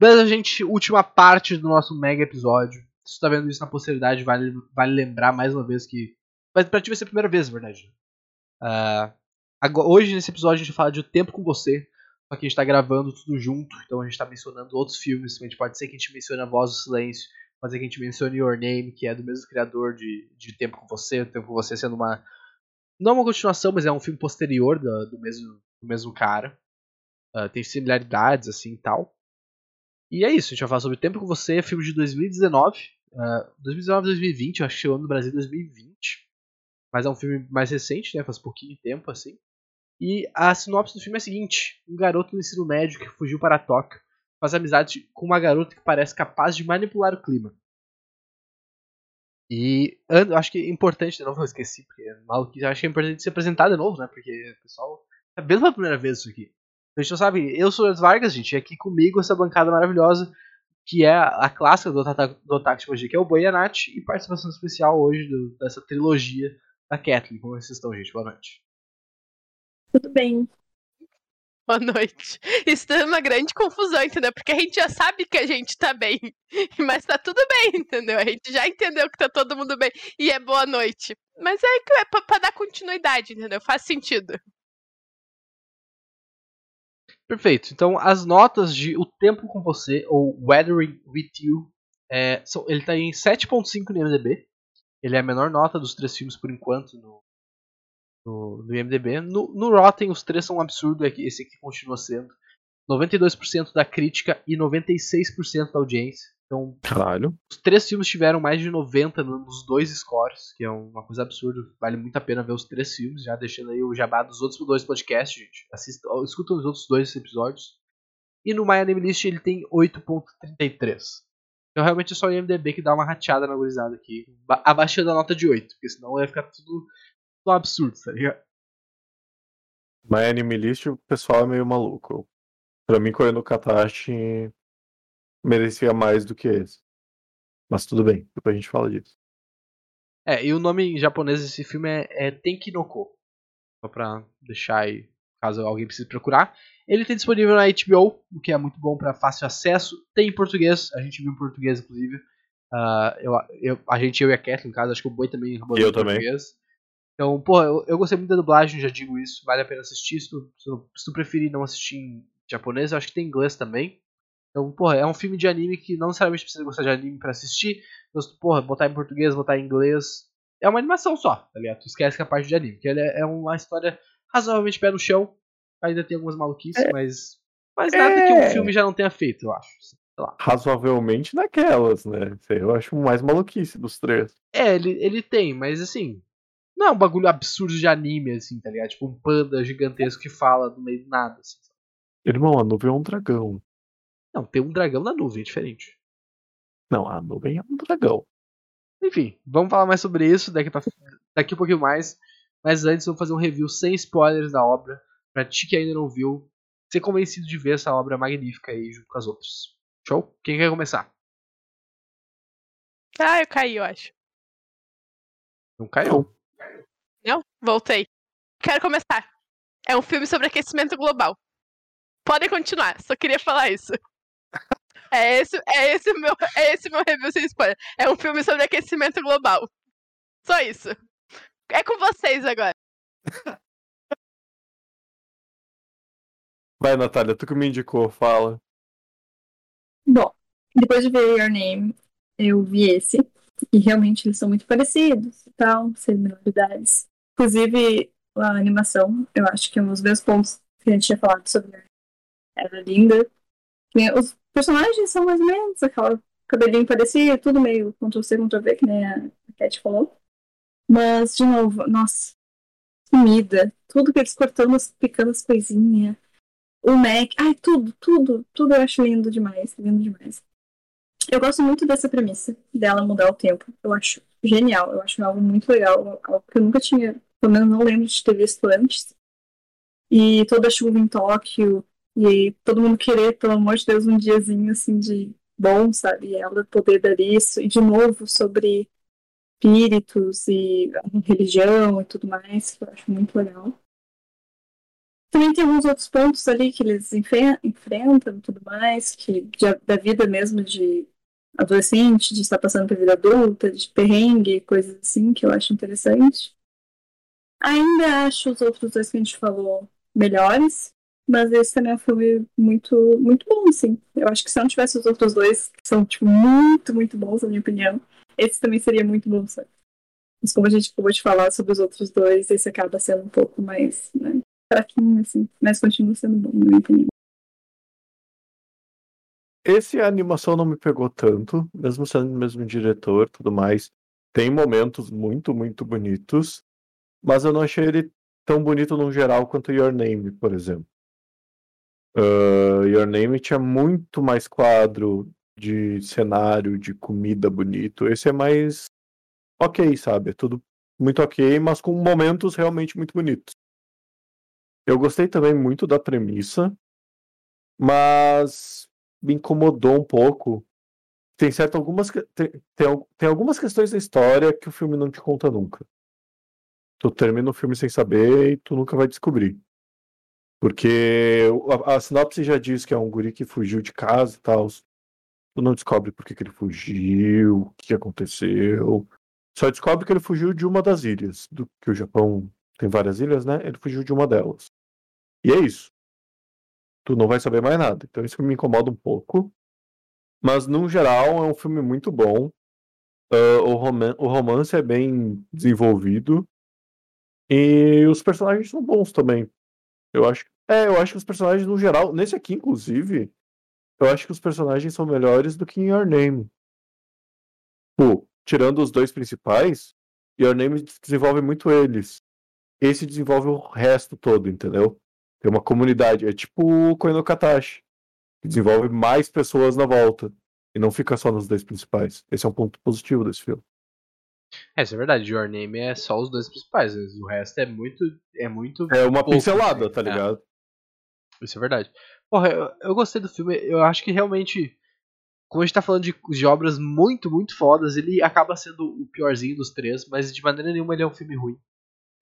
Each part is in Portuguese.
Beleza, gente, última parte do nosso mega episódio. Se você tá vendo isso na posteridade, vale, vale lembrar mais uma vez que. Mas pra ti vai ser a primeira vez, na verdade. Uh, agora, hoje, nesse episódio, a gente fala de O Tempo com Você. Só que a gente tá gravando tudo junto, então a gente tá mencionando outros filmes. A gente pode ser que a gente mencione A Voz do Silêncio, pode ser que a gente mencione Your Name, que é do mesmo criador de, de Tempo com Você. O Tempo com Você sendo uma. Não uma continuação, mas é um filme posterior do, do mesmo, do mesmo cara. Uh, tem similaridades, assim e tal. E é isso, a gente vai falar sobre Tempo com Você, filme de 2019. Uh, 2019, 2020, eu acho que chegou no Brasil em 2020. Mas é um filme mais recente, né? Faz pouquinho tempo, assim. E a sinopse do filme é a seguinte: um garoto no ensino médio que fugiu para Tóquio faz amizade com uma garota que parece capaz de manipular o clima. E acho que é importante, de novo eu esqueci, porque é maluquice, acho que é importante se apresentar de novo, né? Porque o pessoal é bem pela primeira vez isso aqui. A gente não sabe, eu sou o Vargas, gente, e aqui comigo essa bancada maravilhosa que é a clássica do, do Otaku de que é o Boi e e participação especial hoje do, dessa trilogia da Kathleen. Como vocês estão, gente? Boa noite. Tudo bem. Boa noite. Isso é uma grande confusão, entendeu? Porque a gente já sabe que a gente tá bem, mas tá tudo bem, entendeu? A gente já entendeu que tá todo mundo bem e é boa noite. Mas é que é pra, pra dar continuidade, entendeu? Faz sentido. Perfeito. Então, as notas de O Tempo com Você, ou Weathering with You, é, são, ele está em 7.5 no IMDb. Ele é a menor nota dos três filmes por enquanto no, no, no IMDb. No, no Rotten, os três são um absurdo, é esse aqui continua sendo. 92% da crítica e 96% da audiência. Então, Caralho. os três filmes tiveram mais de 90 nos dois scores, que é uma coisa absurda. Vale muito a pena ver os três filmes, já deixando aí o jabá dos outros dois podcasts, gente. Assista, escutam os outros dois episódios. E no My Anime List ele tem 8.33. Então realmente é só o IMDB que dá uma rateada na gurizada aqui, abaixo da nota de 8, porque senão ia ficar tudo, tudo absurdo, tá ligado? My Anime List o pessoal é meio maluco. Pra mim, correndo o Katashi merecia mais do que esse. Mas tudo bem, depois a gente fala disso. É, e o nome em japonês desse filme é, é Tenkinoko. Só pra deixar aí, caso alguém precise procurar. Ele tem disponível na HBO, o que é muito bom para fácil acesso. Tem em português, a gente viu em português, inclusive. Uh, eu, eu, a gente, eu e a Kathleen, no caso, acho que o Boi também acabou eu também. português. Então, pô, eu, eu, gostei muito da dublagem, já digo isso. Vale a pena assistir. Se tu, se tu preferir não assistir em japonês, eu acho que tem inglês também. Então, porra, é um filme de anime que não necessariamente precisa gostar de anime para assistir. Então, porra, botar em português, botar em inglês. É uma animação só, tá ligado? Tu esquece que é a parte de anime. Porque ele é, é uma história razoavelmente pé no chão. Ainda tem algumas maluquices, é. mas. Mas nada é. que um filme já não tenha feito, eu acho. Razoavelmente naquelas, né? Eu acho mais maluquice dos três. É, ele, ele tem, mas assim. Não é um bagulho absurdo de anime, assim, tá ligado? Tipo um panda gigantesco que fala no meio do nada, assim. Irmão, a nuvem é um dragão. Não, tem um dragão na nuvem, é diferente. Não, a nuvem é um dragão. Enfim, vamos falar mais sobre isso daqui, pra, daqui um pouquinho mais. Mas antes, vamos fazer um review sem spoilers da obra. Pra ti que ainda não viu, ser convencido de ver essa obra magnífica aí junto com as outras. Show? Quem quer começar? Ah, eu caí, eu acho. Não caiu? Não? Voltei. Quero começar. É um filme sobre aquecimento global. Podem continuar, só queria falar isso. É esse, é esse meu, é esse meu review sem spoiler. É um filme sobre aquecimento global. Só isso. É com vocês agora. Vai, Natália, tu que me indicou, fala. Bom, depois de ver Your Name, eu vi esse. E realmente eles são muito parecidos e tal, similaridades. Inclusive, a animação, eu acho que é um dos meus pontos que a gente tinha falado sobre era linda. Os personagens são mais ou menos aquela cabelinho parecia, tudo meio Ctrl-C, Ctrl-V, que nem a Cat falou. Mas, de novo, nossa, comida, tudo que eles cortando, picando as coisinhas. O Mac, ai, tudo, tudo, tudo eu acho lindo demais, lindo demais. Eu gosto muito dessa premissa, dela mudar o tempo. Eu acho genial, eu acho algo muito legal, algo que eu nunca tinha, pelo menos não lembro de ter visto antes. E toda a chuva em Tóquio, e todo mundo querer, pelo amor de Deus, um diazinho assim de bom, sabe? E ela poder dar isso. E de novo sobre espíritos e religião e tudo mais, que eu acho muito legal. também tem alguns outros pontos ali que eles enfren- enfrentam e tudo mais, que de- da vida mesmo de adolescente, de estar passando por vida adulta, de perrengue, coisas assim, que eu acho interessante. Ainda acho os outros dois que a gente falou melhores, mas esse também é um filme muito, muito bom, assim. Eu acho que se não tivesse os outros dois, que são, tipo, muito, muito bons, na minha opinião, esse também seria muito bom, sabe? Mas como a gente acabou de falar sobre os outros dois, esse acaba sendo um pouco mais, né, fraquinho, assim. Mas continua sendo bom, na minha opinião. Esse a animação não me pegou tanto, mesmo sendo o mesmo diretor tudo mais. Tem momentos muito, muito bonitos, mas eu não achei ele tão bonito no geral quanto Your Name, por exemplo. Uh, Your Name tinha muito mais quadro de cenário, de comida bonito. Esse é mais ok, sabe? É tudo muito ok, mas com momentos realmente muito bonitos. Eu gostei também muito da premissa, mas me incomodou um pouco. Tem certo algumas tem, tem, tem algumas questões da história que o filme não te conta nunca. Tu termina o filme sem saber e tu nunca vai descobrir. Porque a, a sinopse já diz que é um guri que fugiu de casa e tal. Tu não descobre por que, que ele fugiu, o que aconteceu. Só descobre que ele fugiu de uma das ilhas. Do, que o Japão tem várias ilhas, né? Ele fugiu de uma delas. E é isso. Tu não vai saber mais nada. Então isso me incomoda um pouco. Mas, no geral, é um filme muito bom. Ah, o, roman o romance é bem desenvolvido. E os personagens são bons também. Eu acho. É, eu acho que os personagens, no geral, nesse aqui, inclusive, eu acho que os personagens são melhores do que em Your Name. Pô, tirando os dois principais, Your Name desenvolve muito eles. Esse desenvolve o resto todo, entendeu? Tem uma comunidade. É tipo o Koino Katashi. Que desenvolve mais pessoas na volta. E não fica só nos dois principais. Esse é um ponto positivo desse filme. É, isso é verdade. Your Name é só os dois principais. mas O resto é muito. É muito. É uma pouco, pincelada, assim, tá é. ligado? Isso é verdade. Porra, eu, eu gostei do filme. Eu acho que realmente. Como a gente tá falando de, de obras muito, muito fodas, ele acaba sendo o piorzinho dos três, mas de maneira nenhuma ele é um filme ruim.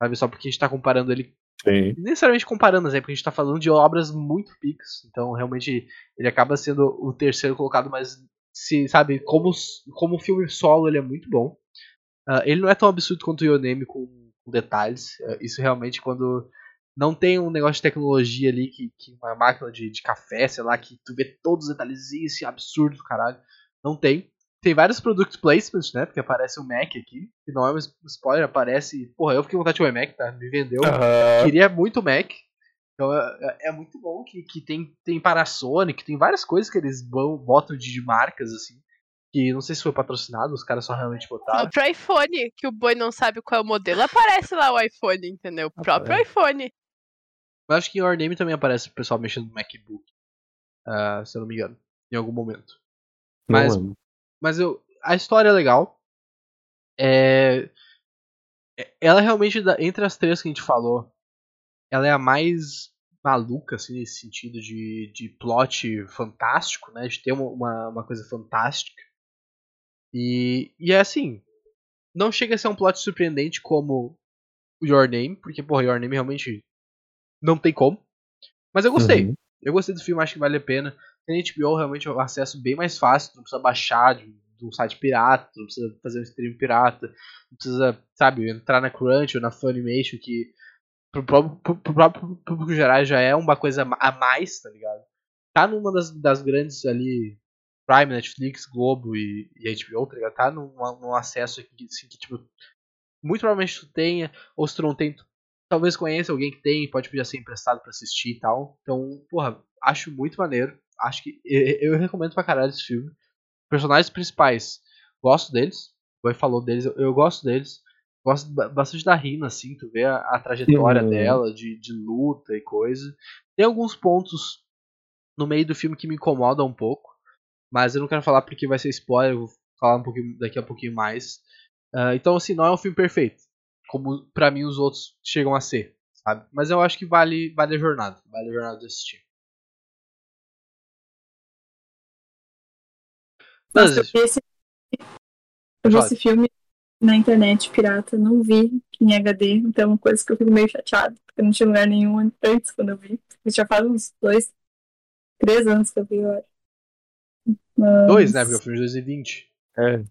Sabe? Só porque a gente tá comparando ele. Sim. Necessariamente comparando, né? Porque a gente tá falando de obras muito picas. Então, realmente, ele acaba sendo o terceiro colocado, mas se, sabe, como, como filme solo, ele é muito bom. Ah, ele não é tão absurdo quanto o Yonemi com, com detalhes. Ah, isso realmente quando não tem um negócio de tecnologia ali, que, que uma máquina de, de café, sei lá, que tu vê todos os detalhezinhos, esse absurdo, caralho. Não tem. Tem vários product placements, né? Porque aparece o Mac aqui. Que não é um spoiler, aparece. Porra, eu fiquei com vontade de o Mac, tá? Me vendeu. Queria muito Mac. Então é, é- é muito bom que, que tem, tem Panasonic, tem várias coisas que eles vão, botam de, de marcas, assim. Que não sei se foi patrocinado, os caras só realmente botaram. O próprio iPhone, que o boi não sabe qual é o modelo, aparece lá o iPhone, entendeu? O próprio Aparece. iPhone. Mas acho que em Your Name também aparece o pessoal mexendo no MacBook. ah, se eu não me engano. Em algum momento. Mas-. Mas eu, a história é legal. É, é- ela realmente, entre as três que a gente falou, ela é a mais maluca, assim, nesse sentido de, de plot fantástico, né? De ter uma, uma, uma coisa fantástica. E, e é assim, não chega a ser um plot surpreendente como Your Name, porque, porra, Your Name realmente não tem como. Mas eu gostei. Uhum. Eu gostei do filme, acho que vale a pena. Tem HBO realmente o acesso bem mais fácil, não precisa baixar de, de um site pirata, não precisa fazer um stream pirata, não precisa, sabe, entrar na Crunch ou na Funimation, que pro próprio, pro, pro próprio público geral já é uma coisa a mais, tá ligado? Tá numa das, das grandes ali, Prime, Netflix, Globo e, e HBO, tá ligado? Tá num, num acesso aqui, assim, que, tipo, muito provavelmente tu tenha, ou se tu não tem, tu talvez conheça alguém que tem, pode pedir a ser emprestado pra assistir e tal. Então, porra, acho muito maneiro. Acho que eu, eu recomendo pra caralho esse filme. Personagens principais, gosto deles. O falou deles, eu, eu gosto deles. Gosto ba- bastante da Rina, assim, tu vê a, a trajetória Uhum. dela, de, de luta e coisa. Tem alguns pontos no meio do filme que me incomodam um pouco. Mas eu não quero falar porque vai ser spoiler, eu vou falar um pouquinho, daqui a pouquinho mais. Ah, então, assim, não é um filme perfeito. Como pra mim os outros chegam a ser, sabe? Mas eu acho que vale, vale a jornada. Vale a jornada de assistir. Nossa, eu Mas, vi esse, eu vi esse filme na internet pirata, não vi em HD, então coisa que eu fico meio chateada, porque não tinha lugar nenhum antes quando eu vi. Já faz uns dois, três anos que eu vi, eu acho. Mas... Dois, né? Porque o filme de 2020. É.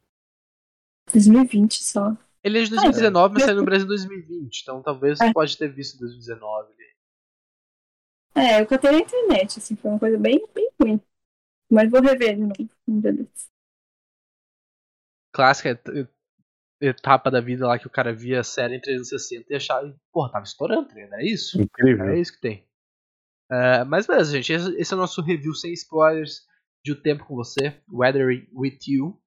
2020 só. Ele é de 2019, mas é. saiu no Brasil em 2020. Então talvez É. você pode ter visto em 2019. É, eu catei na internet, assim, foi uma coisa bem, bem ruim. Mas vou rever de novo um dia desses. Clássica et- etapa da vida lá que o cara via a série em 360 e achava, porra, tava estourando, ligado? É isso. Incrível. É isso que tem. É, mas beleza, gente. Esse, esse é o nosso review sem spoilers de O Tempo com Você, Weathering with You.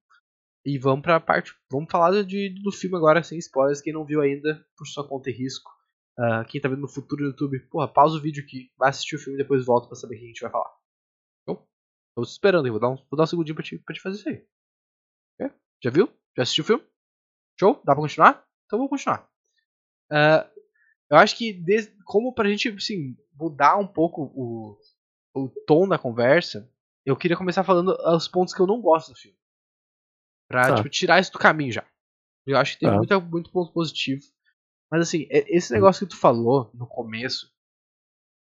E vamos pra parte. Vamos falar de, do filme agora sem spoilers. Quem não viu ainda, por sua conta e risco. Ah, quem tá vendo no futuro no YouTube, porra, pausa o vídeo aqui, vai assistir o filme e depois volta pra saber o que a gente vai falar. Então, tô te esperando aí, vou dar um, vou dar um segundinho pra te, pra te fazer isso aí. Já viu? Já assistiu o filme? Show? Dá pra continuar? Então vamos continuar. Ah, eu acho que des- como pra gente assim, mudar um pouco o, o tom da conversa, eu queria começar falando os pontos que eu não gosto do filme. Pra Tá. tipo, tirar isso do caminho já. Eu acho que tem Tá. muito, muito ponto positivo. Mas assim, esse negócio que tu falou no começo,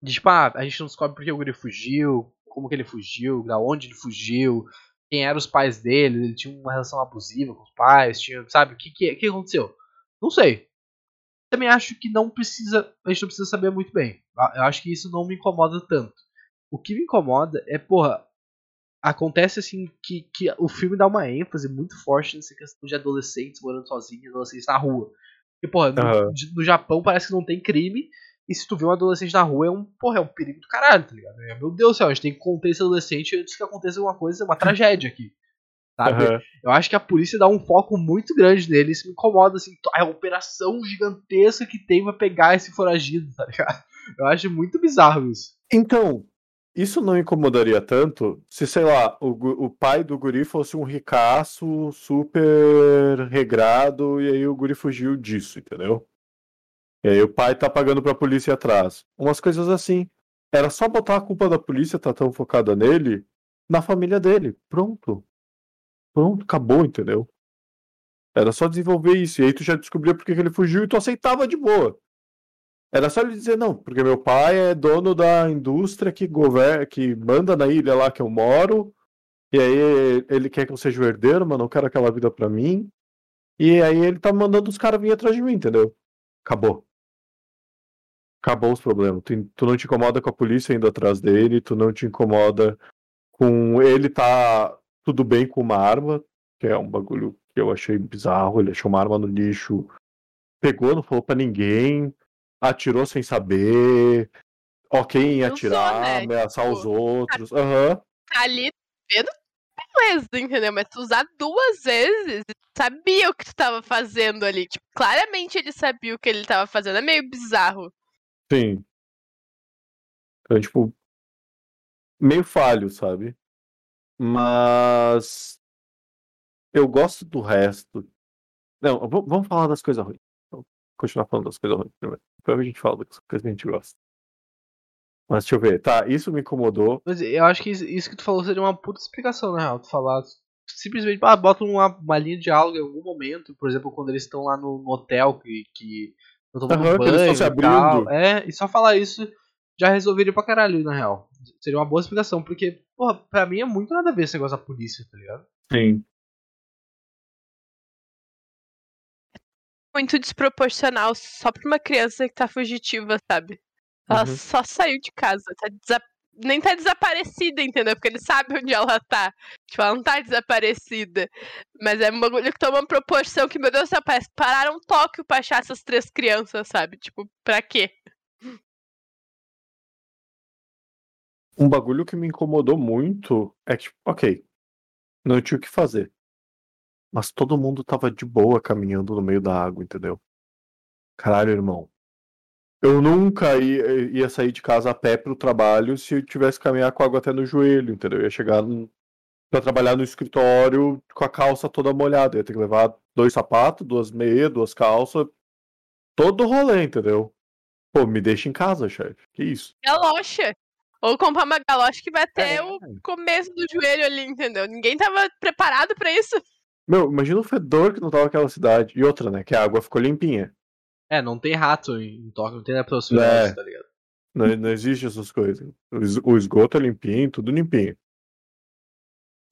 de tipo, ah, a gente não descobre porque o Guri fugiu, como que ele fugiu, da onde ele fugiu, quem eram os pais dele, ele tinha uma relação abusiva com os pais, tinha, sabe, o que, que, que aconteceu? Não sei. Também acho que não precisa, a gente não precisa saber muito bem. Eu acho que isso não me incomoda tanto. O que me incomoda é, porra, acontece assim que, que o filme dá uma ênfase muito forte nessa questão de adolescentes morando sozinhos, adolescentes na rua. Porque, porra, no, Aham. de- no Japão parece que não tem crime, e se tu vê um adolescente na rua é um, porra, é um perigo do caralho, tá ligado? É, meu Deus do céu, a gente tem que conter esse adolescente antes que aconteça alguma coisa, uma tragédia aqui. Sabe? Aham. Eu acho que a polícia dá um foco muito grande nele, isso me incomoda, assim, a operação gigantesca que tem pra pegar esse foragido, tá ligado? Eu acho muito bizarro isso. Então, isso não incomodaria tanto se, sei lá, o, o pai do guri fosse um ricaço super regrado e aí o guri fugiu disso, entendeu? E aí o pai tá pagando pra polícia atrás. Umas coisas assim. Era só botar a culpa da polícia, tá tão focada nele, na família dele. Pronto. Pronto, acabou, entendeu? Era só desenvolver isso. E aí tu já descobria por que ele fugiu e tu aceitava de boa. Era só ele dizer, não, porque meu pai é dono da indústria que governa, que manda na ilha lá que eu moro, e aí ele quer que eu seja o herdeiro, mas não quero aquela vida pra mim. E aí ele tá mandando os caras vir atrás de mim, entendeu? Acabou. Acabou os problemas. Tu, tu não te incomoda com a polícia indo atrás dele, tu não te incomoda com ele tá tudo bem com uma arma, que é um bagulho que eu achei bizarro, ele achou uma arma no lixo, pegou, não falou pra ninguém, atirou sem saber, ok em atirar, né? ameaçar Tipo, os outros. Aham. Tá ali vendo beleza, entendeu? Mas tu usar duas vezes, sabia o que tu tava fazendo ali. Tipo, claramente ele sabia o que ele tava fazendo. É meio bizarro. Sim. Então, tipo, meio falho, sabe? Mas eu gosto do resto. Não, vamos falar das coisas ruins. Continuar falando das coisas ruins primeiro. Depois a gente fala das coisas que a gente gosta. Mas deixa eu ver. Tá, isso me incomodou. Mas eu acho que isso, que tu falou seria uma puta explicação, na real. Tu falar simplesmente, ah, bota uma, uma linha de diálogo em algum momento, por exemplo, quando eles estão lá no, no hotel que, que estão tomando Aham, que eles banho estão se e abrindo. É, e só falar isso já resolveria pra caralho, na real. Seria uma boa explicação, porque, porra, pra mim é muito nada a ver esse negócio da polícia, tá ligado? Sim. Muito desproporcional só pra uma criança que tá fugitiva, sabe? Ela Uhum. só saiu de casa. Tá desa- Nem tá desaparecida, entendeu? Porque ele sabe onde ela tá. Tipo, ela não tá desaparecida. Mas é um bagulho que toma uma proporção que, meu Deus do céu, parece que pararam Tóquio pra achar essas três crianças, sabe? Tipo, pra quê? Um bagulho que me incomodou muito é que, tipo, ok, não tinha o que fazer. Mas todo mundo tava de boa caminhando no meio da água, entendeu? Caralho, irmão. Eu nunca ia, ia sair de casa a pé pro trabalho se eu tivesse que caminhar com água até no joelho, entendeu? Eu ia chegar no, pra trabalhar no escritório com a calça toda molhada. Eu ia ter que levar dois sapatos, duas meias, duas calças. Todo rolê, entendeu? Pô, me deixa em casa, chefe. Que isso? Galocha. Ou comprar uma galocha que vai até É. o começo do joelho ali, entendeu? Ninguém tava preparado pra isso. Meu, imagina o fedor que não tava aquela cidade. E outra, né? Que a água ficou limpinha. É, não tem rato em Tóquio, não tem leptospirose, É. tá ligado? Não, não existe essas coisas. O es- O esgoto é limpinho, tudo limpinho.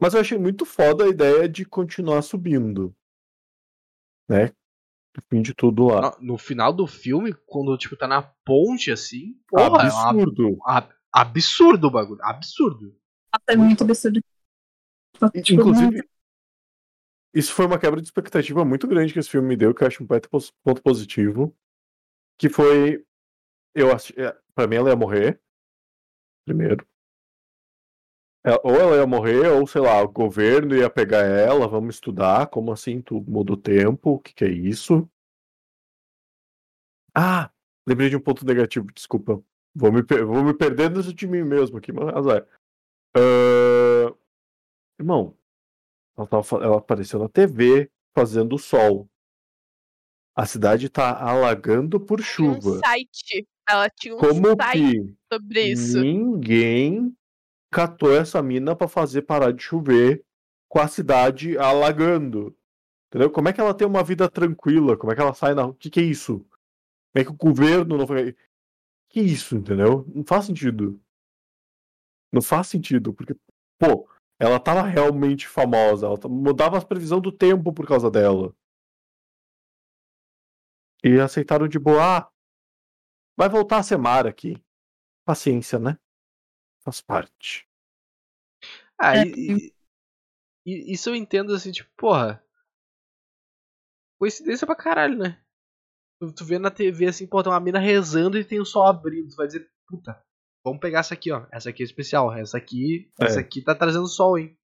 Mas eu achei muito foda a ideia de continuar subindo. Né? No fim de tudo lá. No, no final do filme, quando, tipo, tá na ponte, assim, porra, é uma- Absurdo. ab- absurdo o bagulho, absurdo. É muito absurdo. Tipo, Inclusive, isso foi uma quebra de expectativa muito grande que esse filme me deu, que eu acho um ponto positivo. Que foi. Eu acho. é, Pra mim, ela ia morrer. Primeiro. É, Ou ela ia morrer, ou sei lá, o governo ia pegar ela, vamos estudar. Como assim? Tu muda o tempo? O que, que é isso? Ah! Lembrei de um ponto negativo, desculpa. Vou me, vou me perder dentro de mim mesmo aqui, mas azar. Ah, Irmão, ela, tava ela apareceu na TV fazendo sol. A cidade tá alagando por Tinha um chuva. site. Ela tinha um Como site sobre isso. ninguém catou essa mina pra fazer parar de chover com a cidade alagando? Entendeu? Como é que ela tem uma vida tranquila? Como é que ela sai na rua? O que, que é isso? Como é que o governo não foi. Que isso, entendeu? Não faz sentido. Não faz sentido, porque, pô, ela tava realmente famosa, ela ta- mudava a previsão do tempo por causa dela. E aceitaram de boa, ah, vai voltar a ser Mara aqui. Paciência, né? Faz parte. Ah, É, e, e- e- isso eu entendo assim, tipo, porra. Coincidência pra caralho, né? Tu, tu vê na TV assim, pô, tem uma mina rezando e tem o sol abrindo. Tu vai dizer, puta, vamos pegar essa aqui, ó. Essa aqui é especial. Essa aqui. É. Essa aqui tá trazendo sol, hein?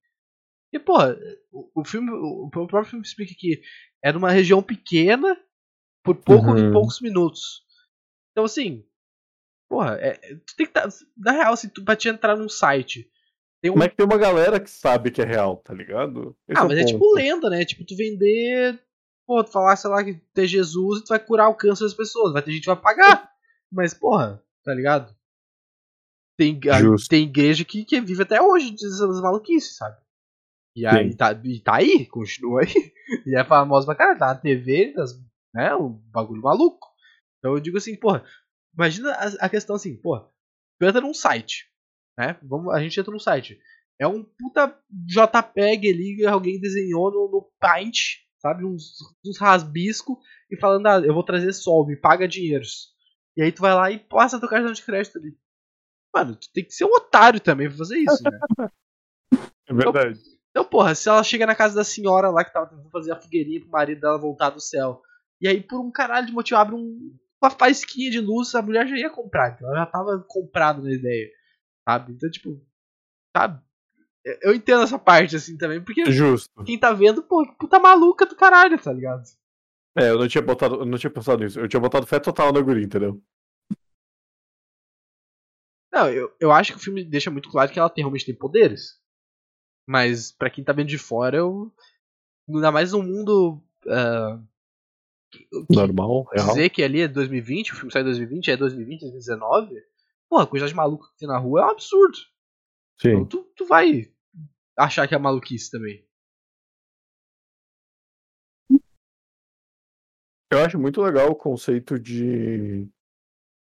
E, porra, o, o filme. O, o próprio filme explica que é numa região pequena por pouco Uhum. poucos minutos. Então assim. Porra, é, tu tem que tá, Na real, assim, tu, pra te entrar num site. Tem um Como é que tem uma galera que sabe que é real, tá ligado? Esse ah, o mas é tipo lenda, né? Tipo, tu vender. Pô, tu falar, sei lá, que tu é Jesus e tu vai curar o câncer das pessoas. Vai ter gente que vai pagar. Mas, porra, tá ligado? Tem, Justo. tem igreja que, que vive até hoje dessas maluquices, sabe? E aí Sim. tá, e tá aí, continua aí. E é famosa pra caralho, tá na TV, das, né? Um bagulho maluco. Então eu digo assim, porra, imagina a, a questão assim, porra, tu entra num site, né? Vamos, a gente entra num site. É um puta JPEG ali que alguém desenhou no, no Paint, sabe? Uns, uns rasbisco e falando, ah, eu vou trazer sol, me paga dinheiros. E aí tu vai lá e passa teu cartão de crédito ali. Mano, tu tem que ser um otário também pra fazer isso, né? É verdade. Então, porra, se ela chega na casa da senhora lá que tava tentando fazer a fogueirinha pro marido dela voltar do céu, e aí por um caralho de motivo abre um, uma faísquinha de luz, a mulher já ia comprar, então ela já tava comprada na ideia, sabe? Então, tipo, sabe? Eu entendo essa parte assim também, porque Justo. quem tá vendo, pô, que puta maluca do caralho, tá ligado? É, eu não tinha botado, eu não tinha pensado nisso. Eu tinha botado fé total na guria, entendeu? Não, eu, eu acho que o filme deixa muito claro que ela tem, realmente tem poderes. Mas pra quem tá vendo de fora, eu. Ainda mais num mundo. que- que Normal, real. dizer que ali é 2020, o filme sai em 2020, é 2020, 2019. Porra, a quantidade de maluco que tem na rua é um absurdo. Então Sim. tu, tu vai achar que é maluquice também. Eu acho muito legal o conceito de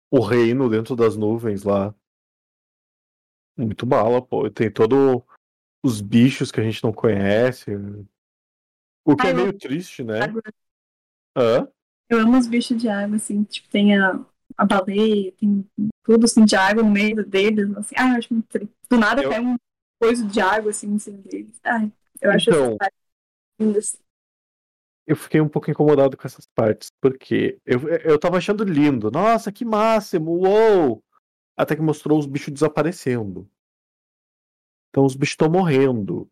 o reino dentro das nuvens lá. Muito bala, pô. Tem todo os bichos que a gente não conhece. O que Ah, é eu- meio triste, né? Água. Hã? Eu amo os bichos de água, assim, tipo, tem a, a baleia, tem tudo assim de água no meio deles, assim. Ah, eu acho muito triste. Do nada Eu- cai uma coisa de água assim em cima deles. Ai, eu acho Então. essas partes lindas. Eu fiquei um pouco incomodado com essas partes, porque eu, eu tava achando lindo. Nossa, que máximo! Uou! Até que mostrou os bichos desaparecendo. Então os bichos estão morrendo.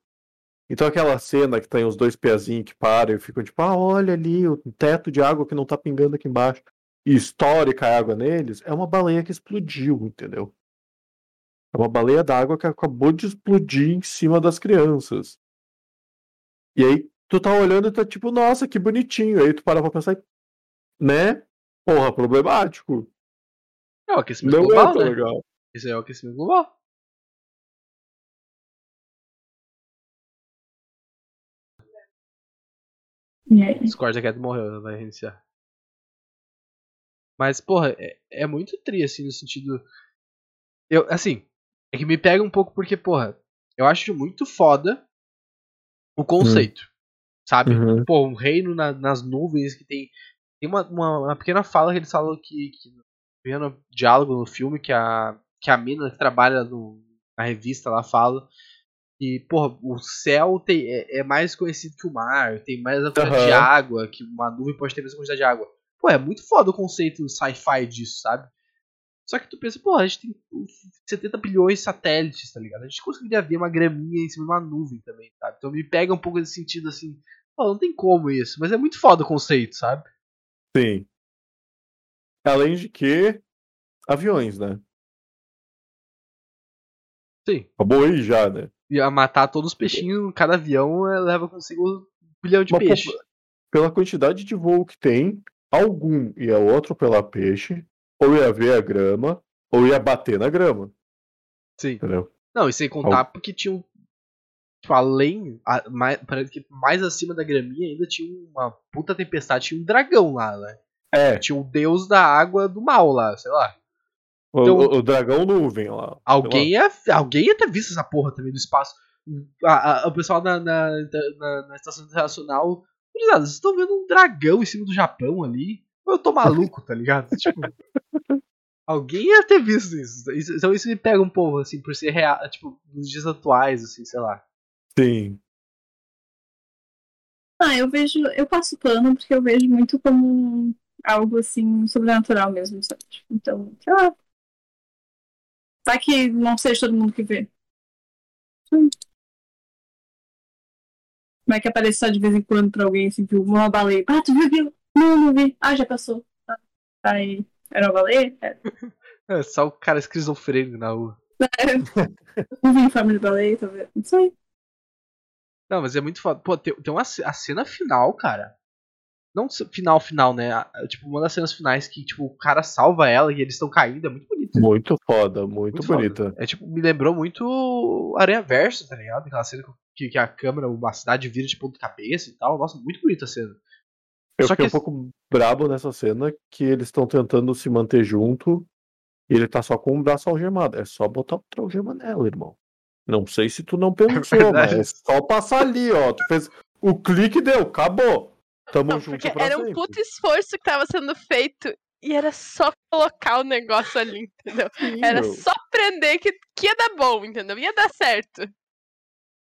Então aquela cena que tem os dois pezinhos que param e ficam tipo, ah, olha ali o teto de água que não tá pingando aqui embaixo. E e cai água neles, é uma baleia que explodiu, entendeu? É uma baleia d'água que acabou de explodir em cima das crianças. E aí tu tá olhando e tá tipo, nossa, que bonitinho. Aí tu para pra pensar, né? Porra, problemático. É o aquecimento Não é global, tão né? legal. Esse é o aquecimento global. E aí, Discord aqui morreu, vai reiniciar. Mas, porra, é, é muito tri, assim, no sentido. Eu, assim, é que me pega um pouco porque, porra, eu acho muito foda o conceito. Sabe? Uhum. Pô, um reino na- nas nuvens que tem. Tem uma, uma, uma pequena fala que eles falam que. que pequeno diálogo no filme que a, que a mina que trabalha no, na revista lá fala. Que, porra, o céu tem, é, é mais conhecido que o mar, tem mais a quantidade Aham. de água, que uma nuvem pode ter a mesma quantidade de água. Pô, é muito foda o conceito sci-fi disso, sabe? Só que tu pensa, pô, a gente tem 70 bilhões de satélites, tá ligado? A gente conseguiria ver uma graminha em cima de uma nuvem também, sabe? Então me pega um pouco esse sentido assim, pô, não tem como isso, mas é muito foda o conceito, sabe? Sim. Além de que. Aviões, né? Sim. Acabou aí já, né? Ia matar todos os peixinhos, cada avião é, leva consigo um bilhão de Uma peixe. popu- Pela quantidade de voo que tem, algum ia ou atropelar peixe, ou ia ver a grama, ou ia bater na grama. Sim. Entendeu? Não, e sem contar porque tinha um. Tipo, além. a- mais, parece que mais acima da graminha ainda tinha uma puta tempestade, tinha um dragão lá, né? É, Tinha o deus da água do mal lá, sei lá. o, Então- o- o dragão nuvem lá. Alguém ia, alguém ia ter visto essa porra também do espaço. A- a- o pessoal na, na, na, na estação internacional. Vocês estão vendo um dragão em cima do Japão ali? Ou eu tô maluco, tá ligado? Tipo. Alguém ia ter visto isso. Isso- Então isso me pega um pouco, assim, por ser real, tipo, nos dias atuais, assim, sei lá. Sim. Ah, eu vejo, eu passo pano porque eu vejo muito como algo assim sobrenatural mesmo, sabe? Tipo, Então, sei lá. Vai que não seja todo mundo que vê. Sim. Vai que aparece só de vez em quando pra alguém assim, viu uma baleia. Ah, tu viu aquilo? Não, não vi. Ah, já passou. Ah, aí, era uma baleia? É. É só o cara esquizofrênico na rua. Não vi informe de baleia, vendo? Não sei. Não, mas é muito foda. Pô, tem, tem uma a cena final, cara. Não final, final, né? Tipo, uma das cenas finais que, tipo, o cara salva ela e eles estão caindo. É muito bonito. Muito foda, muito, Muito foda. bonita. É tipo, me lembrou muito Aranha Verso, tá ligado? Aquela cena que, que a câmera, uma cidade vira de ponta cabeça e tal. Nossa, muito bonita a cena. Eu Só fiquei que um pouco brabo nessa cena que eles estão tentando se manter junto e ele tá só com o braço algemado. É só botar outra algema nela, irmão. Não sei se tu não pensou, verdade. mas é só passar ali, ó. Tu fez o clique deu, acabou. Tamo Não, junto pra era um sempre. puto esforço que tava sendo feito e era só colocar o negócio ali, entendeu? Sim, Era meu. só prender que, que ia dar bom, entendeu? Ia dar certo.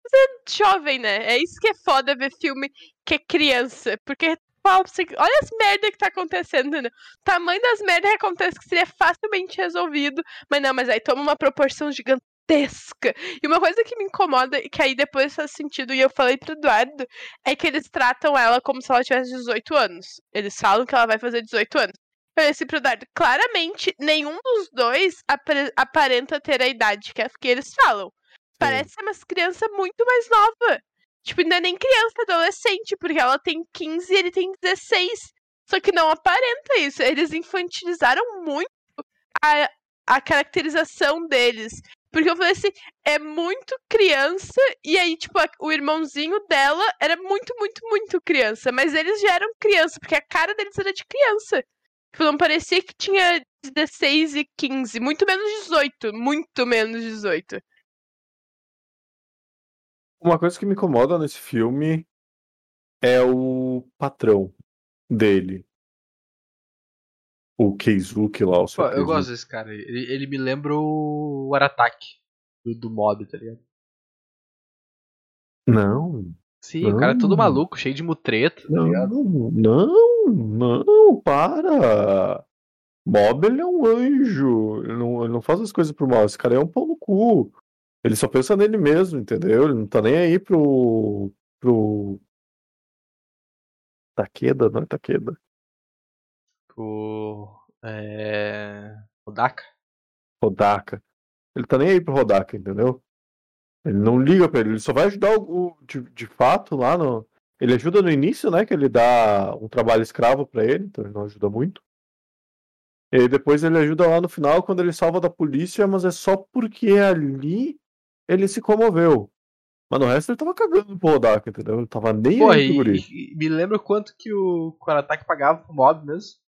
Você é jovem, né? É isso que é foda ver filme que é criança. Porque, olha as merdas que tá acontecendo, entendeu? O tamanho das merdas que acontece que seria facilmente resolvido. Mas não, mas aí toma uma proporção gigantesca. E uma coisa que me incomoda, e que aí depois faz sentido, e eu falei pro Eduardo, é que eles tratam ela como se ela tivesse 18 anos. Eles falam que ela vai fazer 18 anos. Eu disse pro Eduardo, claramente, nenhum dos dois apre- aparenta ter a idade que, que eles falam. Parece ser umas criança muito mais nova. Tipo, ainda nem criança, adolescente, porque ela tem 15 e ele tem 16. Só que não aparenta isso. Eles infantilizaram muito a, a caracterização deles. Porque eu falei assim, é muito criança, e aí, tipo, o irmãozinho dela era muito, muito, muito criança. Mas eles já eram criança, porque a cara deles era de criança. Tipo, não parecia que tinha 16 e 15. Muito menos 18. Muito menos 18. Uma coisa que me incomoda nesse filme é o patrão dele. O Keizuki lá, o Pô, eu Keizuki. gosto desse cara. Ele, ele me lembra o Arataki do, do mob, tá ligado? Não, Sim, o cara é todo Não. maluco, cheio de mutreta, tá ligado? não, não, não, para. Bob, ele é um anjo. Ele não, ele não faz as coisas pro mal. Esse cara é um pau no cu. Ele só pensa nele mesmo, entendeu? Ele não tá nem aí pro. pro. Takeda, não é Takeda. O. É. O Daka. Rodaka. Ele tá nem aí pro Rodaka, entendeu? Ele não liga pra ele, ele só vai ajudar o, de, de fato lá no. Ele ajuda no início, né? Que ele dá um trabalho escravo pra ele, então ele não ajuda muito. E depois ele ajuda lá no final quando ele salva da polícia, mas é só porque ali ele se comoveu. Mas no resto ele tava cagando pro Rodaka, entendeu? Ele tava nem Pô, aí pro e, guri. e- me lembra quanto que o, Arataki pagava pro mob mesmo?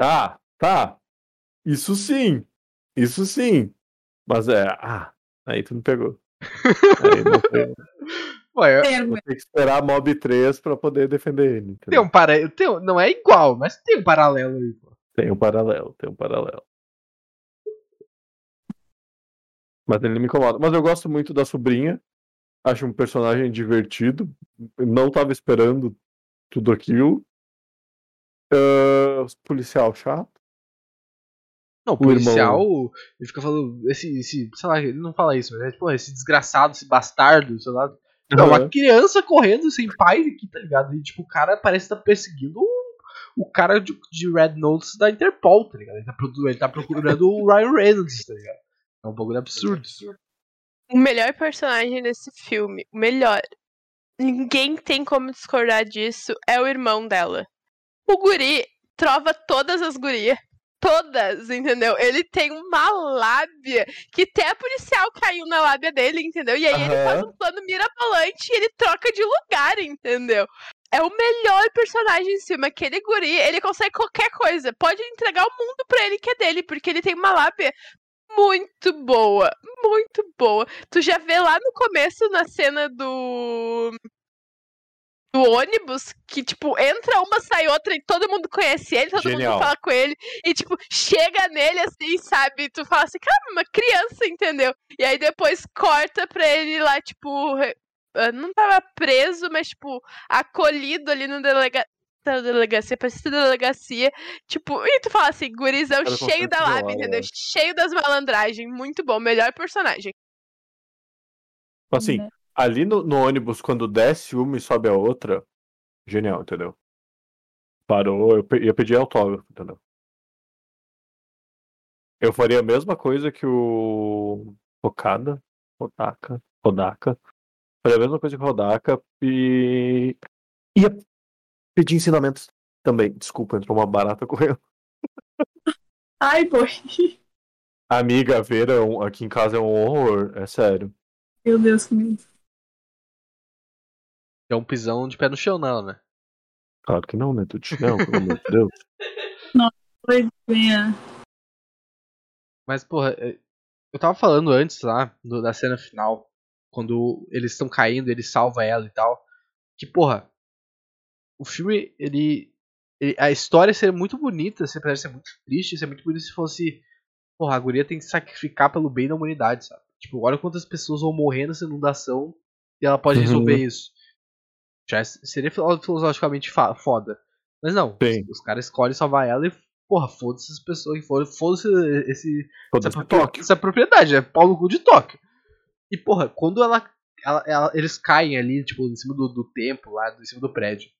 Ah, tá. Isso sim. Isso sim. Mas é. Ah, aí tu me pegou. Aí não tem, Ué, eu- ter que esperar Mob 3 pra poder defender ele. tem entendeu? um para... tem um- Não é igual, mas tem um paralelo aí, pô. Tem um paralelo, tem um paralelo. Mas ele me incomoda. Mas eu gosto muito da sobrinha. Acho um personagem divertido. Não tava esperando tudo aquilo. Policial chato. Não, o O irmão- policial, ele fica falando, esse, esse, sei lá, ele não fala isso, mas é tipo, esse desgraçado, esse bastardo, sei lá. Não, uma Aham. criança correndo sem pai aqui, tá ligado? E tipo, o cara parece estar perseguindo o, o cara de, de Red Notes da Interpol, tá ligado? Ele tá, ele tá procurando o Ryan Reynolds, tá ligado? É um bagulho absurdo. O melhor personagem desse filme, o melhor, ninguém tem como discordar disso, é o irmão dela. O guri trova todas as gurias. Todas, entendeu? Ele tem uma lábia que até a policial caiu na lábia dele, entendeu? E aí ele faz um plano mirabolante e ele troca de lugar, entendeu? É o melhor personagem em cima. Aquele guri, ele consegue qualquer coisa. Pode entregar o mundo pra ele que é dele, porque ele tem uma lábia muito boa. Muito boa. Tu já vê lá no começo, na cena do. Do ônibus, que, tipo, entra uma, sai outra e todo mundo conhece ele, todo Genial. mundo fala com ele, e, tipo, chega nele assim, sabe? Tu fala assim, cara, uma criança, entendeu? E aí depois corta pra ele lá, tipo, ah, não tava preso, mas, tipo, acolhido ali no delega... da delegacia, parecia da delegacia, tipo, e tu fala assim, gurizão Cara, cheio da lábia, lá, entendeu? Cheio das malandragens, muito bom, melhor personagem. Assim, Né? Ali no, no ônibus, quando desce uma e sobe a outra, genial, entendeu? Parou, eu pe- ia pedir autógrafo, entendeu? Eu faria a mesma coisa que o Okada, Odaka, Odaka. Faria a mesma coisa que o Odaka e ia pedir ensinamentos também. Desculpa, entrou uma barata correndo. Ai, boy. Amiga, a Vera é aqui em casa é um horror, é sério. Meu Deus, que medo. É um pisão de pé no chão, não, né? Claro que não, né? Tu te não, pelo amor de Deus. Foi bem. Mas, porra, é- eu tava falando antes lá, do- da cena final, quando eles estão caindo, ele salva ela e tal. Que, porra, o filme, ele. ele- a história seria muito bonita, se apesar de ser muito triste, seria muito bonito se fosse. Porra, a guria tem que sacrificar pelo bem da humanidade, sabe? Tipo, olha quantas pessoas vão morrer nessa inundação e ela pode Uhum. resolver isso. Já seria filo- filosoficamente foda. Mas não, Sim. os caras escolhem salvar ela e, porra, foda-se essas pessoas foda-se esse, essa, propria- Tóquio. essa propriedade, é pau no cu de Tóquio. E, porra, quando ela, ela- ela- eles caem ali, tipo, em cima do, do templo lá, em cima do prédio.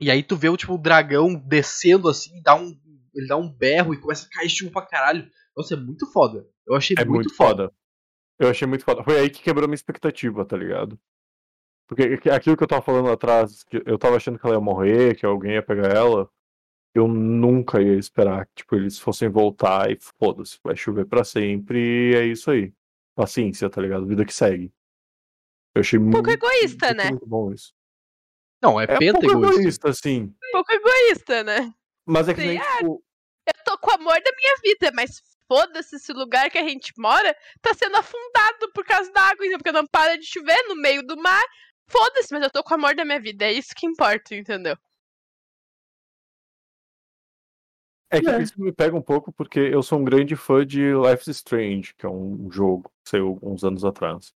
E aí tu vê o, tipo, o dragão descendo assim, dá um, ele dá um berro e começa a cair chuva pra caralho. Nossa, é muito foda. Eu achei É muito, muito foda. Eu achei muito foda. Foi aí que quebrou minha expectativa, tá ligado? Porque que- aquilo que eu tava falando atrás, que eu tava achando que ela ia morrer, que alguém ia pegar ela, eu nunca ia esperar que tipo, eles fossem voltar e foda-se, vai chover pra sempre e é isso aí. Paciência, tá ligado? Vida que segue. Eu achei Um pouco muito, egoísta, muito, né? muito bom isso. Não, é, É um penta pouco egoísta. egoísta, assim. Um pouco egoísta, né? Mas é que Sim, nem, tipo, Eu tô com o amor da minha vida, mas foda-se esse lugar que a gente mora tá sendo afundado por causa da água, então, porque não para de chover no meio do mar. Foda-se, mas eu tô com o amor da minha vida. É isso que importa, entendeu? É que É. isso me pega um pouco porque eu sou um grande fã de Life is Strange, que é um jogo que saiu uns anos atrás.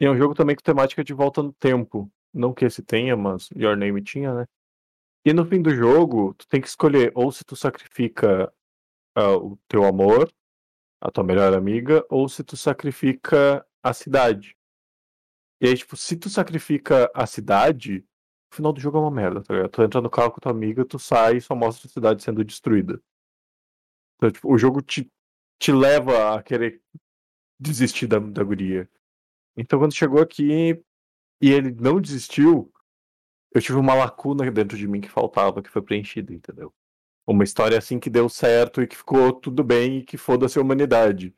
E é um jogo também com temática de volta no tempo. Não que esse tenha, mas Your Name tinha, né? E no fim do jogo, tu tem que escolher ou se tu sacrifica ah, o teu amor, a tua melhor amiga, ou se tu sacrifica a cidade. E aí, tipo, se tu sacrifica a cidade, o final do jogo é uma merda, tá ligado? Tu entra no carro com tua amiga, tu sai e só mostra a cidade sendo destruída. Então, tipo, o jogo te, te leva a querer desistir da, da guria. Então, quando chegou aqui e ele não desistiu, eu tive uma lacuna dentro de mim que faltava, que foi preenchida, entendeu? Uma história assim que deu certo e que ficou tudo bem e que foda-se a humanidade.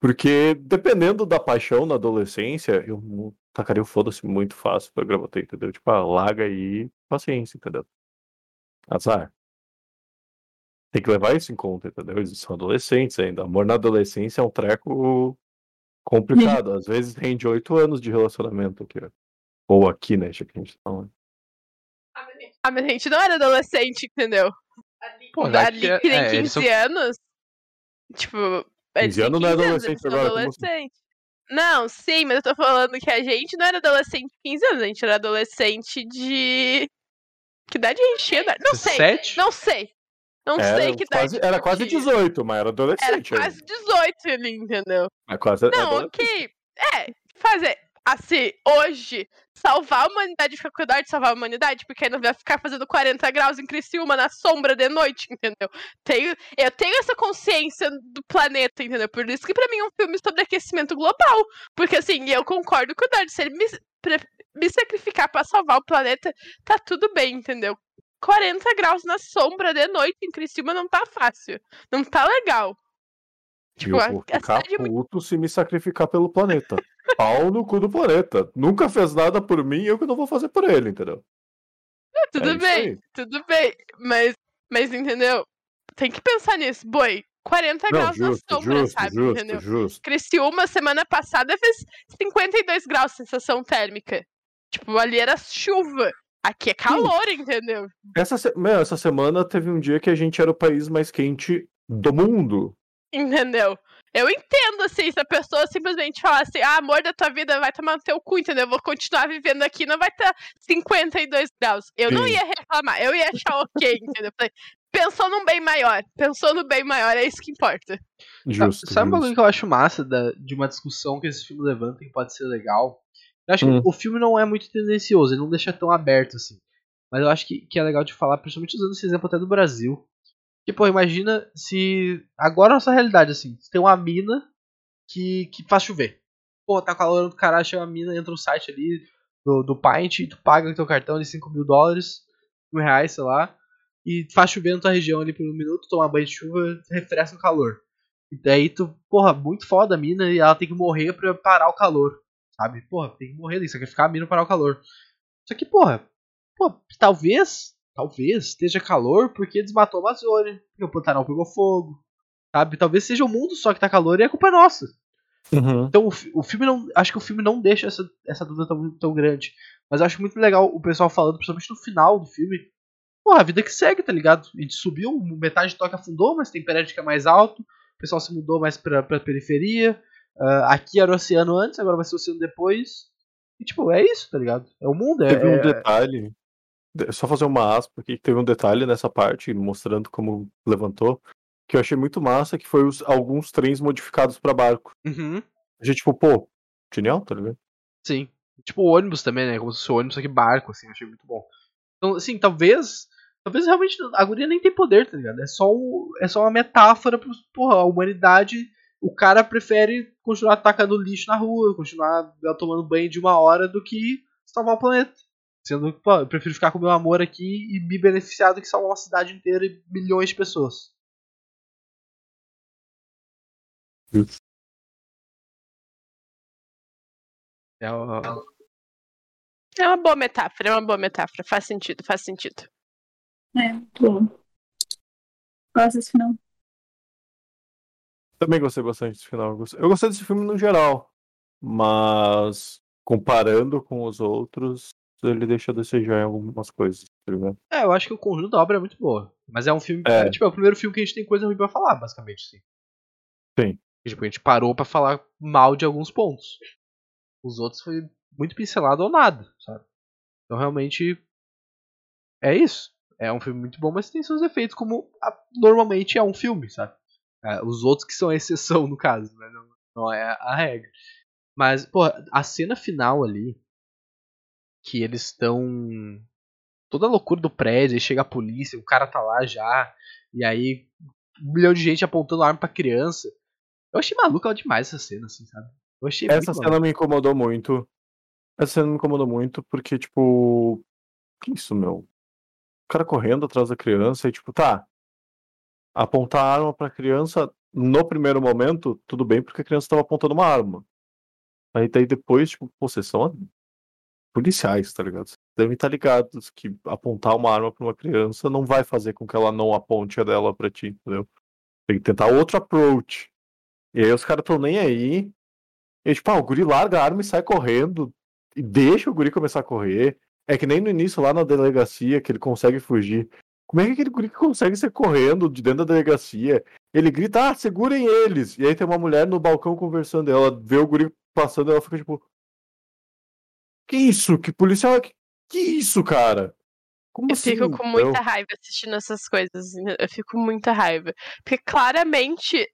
Porque, dependendo da paixão na adolescência, eu tacaria o foda-se muito fácil pra gravatei, entendeu? Tipo, ah, larga aí, paciência, entendeu? Azar. Tem que levar isso em conta, entendeu? Eles são adolescentes ainda. Amor na adolescência é um treco complicado. Às vezes rende oito anos de relacionamento aqui. ó. Ou aqui, né? Já que a gente tá falando. Ah, mas a gente não era adolescente, entendeu? Pô, Ali daqui é- que tem é, 15 eles são- anos. Tipo. Eles 15 têm anos não é 15 adolescente agora, como assim? adolescentes. Não, sim, mas eu tô falando que a gente não era adolescente de 15 anos, a gente era adolescente de. Que idade a gente tinha? Não sei. 17? Não sei. Não Era sei que idade. era quase tinha. 18, mas era Era adolescente. ainda. quase 18 ali, entendeu? Mas quase Não, adolescente. ok. É, fazer assim, hoje, salvar a humanidade, ficar com dó de salvar a humanidade, porque aí não vai ficar fazendo 40 graus em Criciúma na sombra de noite, entendeu? Tenho, eu tenho essa consciência do planeta, entendeu? Por isso que pra mim é um filme sobre aquecimento global. Porque assim, eu concordo com o Dard, se ele me, me sacrificar pra salvar o planeta, tá tudo bem, entendeu? 40 graus na sombra de noite em Criciúma não tá fácil. Não tá legal. Tipo, eu a, vou ficar é muito puto se me sacrificar pelo planeta. Pau no cu do planeta. Nunca fez nada por mim, eu que não vou fazer por ele, entendeu? Tudo É bem, tudo bem. Mas, mas entendeu? Tem que pensar nisso. Boi, 40 Não, graus justo, na sombra, justo, sabe? justo, entendeu? justo. Criciúma, semana passada, fez 52 graus sensação térmica. Tipo, ali era chuva. Aqui é calor, entendeu? Essa, se- meu, essa semana teve um dia que a gente era o país mais quente do mundo. Entendeu? Eu entendo, assim, se a pessoa simplesmente falar assim, ah, amor da tua vida vai tomar no teu cu, entendeu? Eu vou continuar vivendo aqui, não vai estar 52 graus. Eu não Sim. ia reclamar, eu ia achar ok, entendeu? Falei, Pensou num bem maior, pensou no bem maior, é isso que importa. Justo. Sabe um bagulho que eu acho massa da- de uma discussão que esse filme levanta que pode ser legal? Eu acho Hum. que o filme não é muito tendencioso, ele não deixa tão aberto assim. Mas eu acho que, que é legal de falar, principalmente usando esse exemplo até do Brasil. Que, pô, imagina se. Agora a nossa realidade, assim, tem uma mina que, que faz chover. Pô, tá calor do caralho, chama a mina, entra no site ali do, do Paint, tu paga com teu cartão de 5 mil dólares, mil reais, sei lá, e faz chover na tua região ali por um minuto, toma banho de chuva, refresca o calor. E daí tu, porra, muito foda a mina e ela tem que morrer pra parar o calor. Sabe? Porra, tem que morrer, tem que sacrificar a mina pra parar o calor. Só que, porra, pô, talvez, talvez esteja calor porque desmatou a Amazônia, porque o Pantanal pegou fogo. Sabe? Talvez seja o mundo só que tá calor e a culpa é nossa. Uhum. Então o, o filme não. Acho que o filme não deixa essa, essa dúvida tão, tão grande. Mas eu acho muito legal o pessoal falando, principalmente no final do filme. Porra, a vida que segue, tá ligado? A gente subiu, metade do toque afundou, mas tem prédio que é mais alto. O pessoal se mudou mais pra, pra periferia. Ah, aqui era o oceano antes, agora vai ser o oceano depois. E tipo, é isso, tá ligado? É o mundo, é. Teve um é- detalhe. Só fazer uma aspa aqui, que teve um detalhe nessa parte, mostrando como levantou, que eu achei muito massa, que foi os, alguns trens modificados pra barco. Uhum, A gente, tipo, pô, genial, tá ligado? sim. Tipo ônibus também, né? Como se fosse ônibus, só que barco, assim, achei muito bom. Então, assim, talvez. Talvez realmente a guria nem tem poder, tá ligado? É só, é só uma metáfora pro. Porra, a humanidade. O cara prefere continuar atacando lixo na rua, continuar tomando banho de uma hora do que salvar o planeta. Sendo que, pô, eu prefiro ficar com meu amor aqui e me beneficiar do que salvar uma cidade inteira e milhões de pessoas. É o- É uma boa metáfora, é uma boa metáfora. Faz sentido, faz sentido. É, muito bom. Gosto desse final. Também gostei bastante desse final. Eu gostei desse filme no geral. Mas comparando com os outros, ele deixa a desejar em algumas coisas, tá ligado? É, eu acho que o conjunto da obra é muito boa. Mas é um filme. É. Tipo, é o primeiro filme que a gente tem coisa ruim pra falar, basicamente, sim. Sim. E, tipo, a gente parou pra falar mal de alguns pontos. Os outros foi muito pincelado ou nada, sabe? Então realmente. É isso. É um filme muito bom, mas tem seus efeitos, como a- normalmente é um filme, sabe? É, os outros que são a exceção, no caso, né? Não, não é a regra. Mas, pô, a cena final ali. Que eles estão toda a loucura do prédio, aí chega a polícia, o cara tá lá já, e aí um milhão de gente apontando arma pra criança. Eu achei maluca demais essa cena, assim, sabe? Eu achei Essa cena me incomodou muito. Essa cena me incomodou muito porque, tipo. Que isso, meu? O cara correndo atrás da criança e, tipo, tá. Apontar a arma pra criança no primeiro momento, tudo bem, porque a criança tava apontando uma arma. Aí daí depois, tipo, pô, vocês são policiais, tá ligado? devem estar ligados que apontar uma arma pra uma criança não vai fazer com que ela não aponte a dela pra ti, entendeu? Tem que tentar outro approach. E aí os caras tão nem aí. E tipo, ah, o guri larga a arma e sai correndo. E deixa o guri começar a correr. É que nem no início lá na delegacia que ele consegue fugir. Como é que aquele guri consegue ser correndo de dentro da delegacia? Ele grita, ah, segurem eles! E aí tem uma mulher no balcão conversando. Ela vê o guri passando ela fica tipo. Que isso? Que policial é que. Que isso, cara? Como Eu assim? fico com entendeu? muita raiva assistindo essas coisas. Eu fico com muita raiva. Porque claramente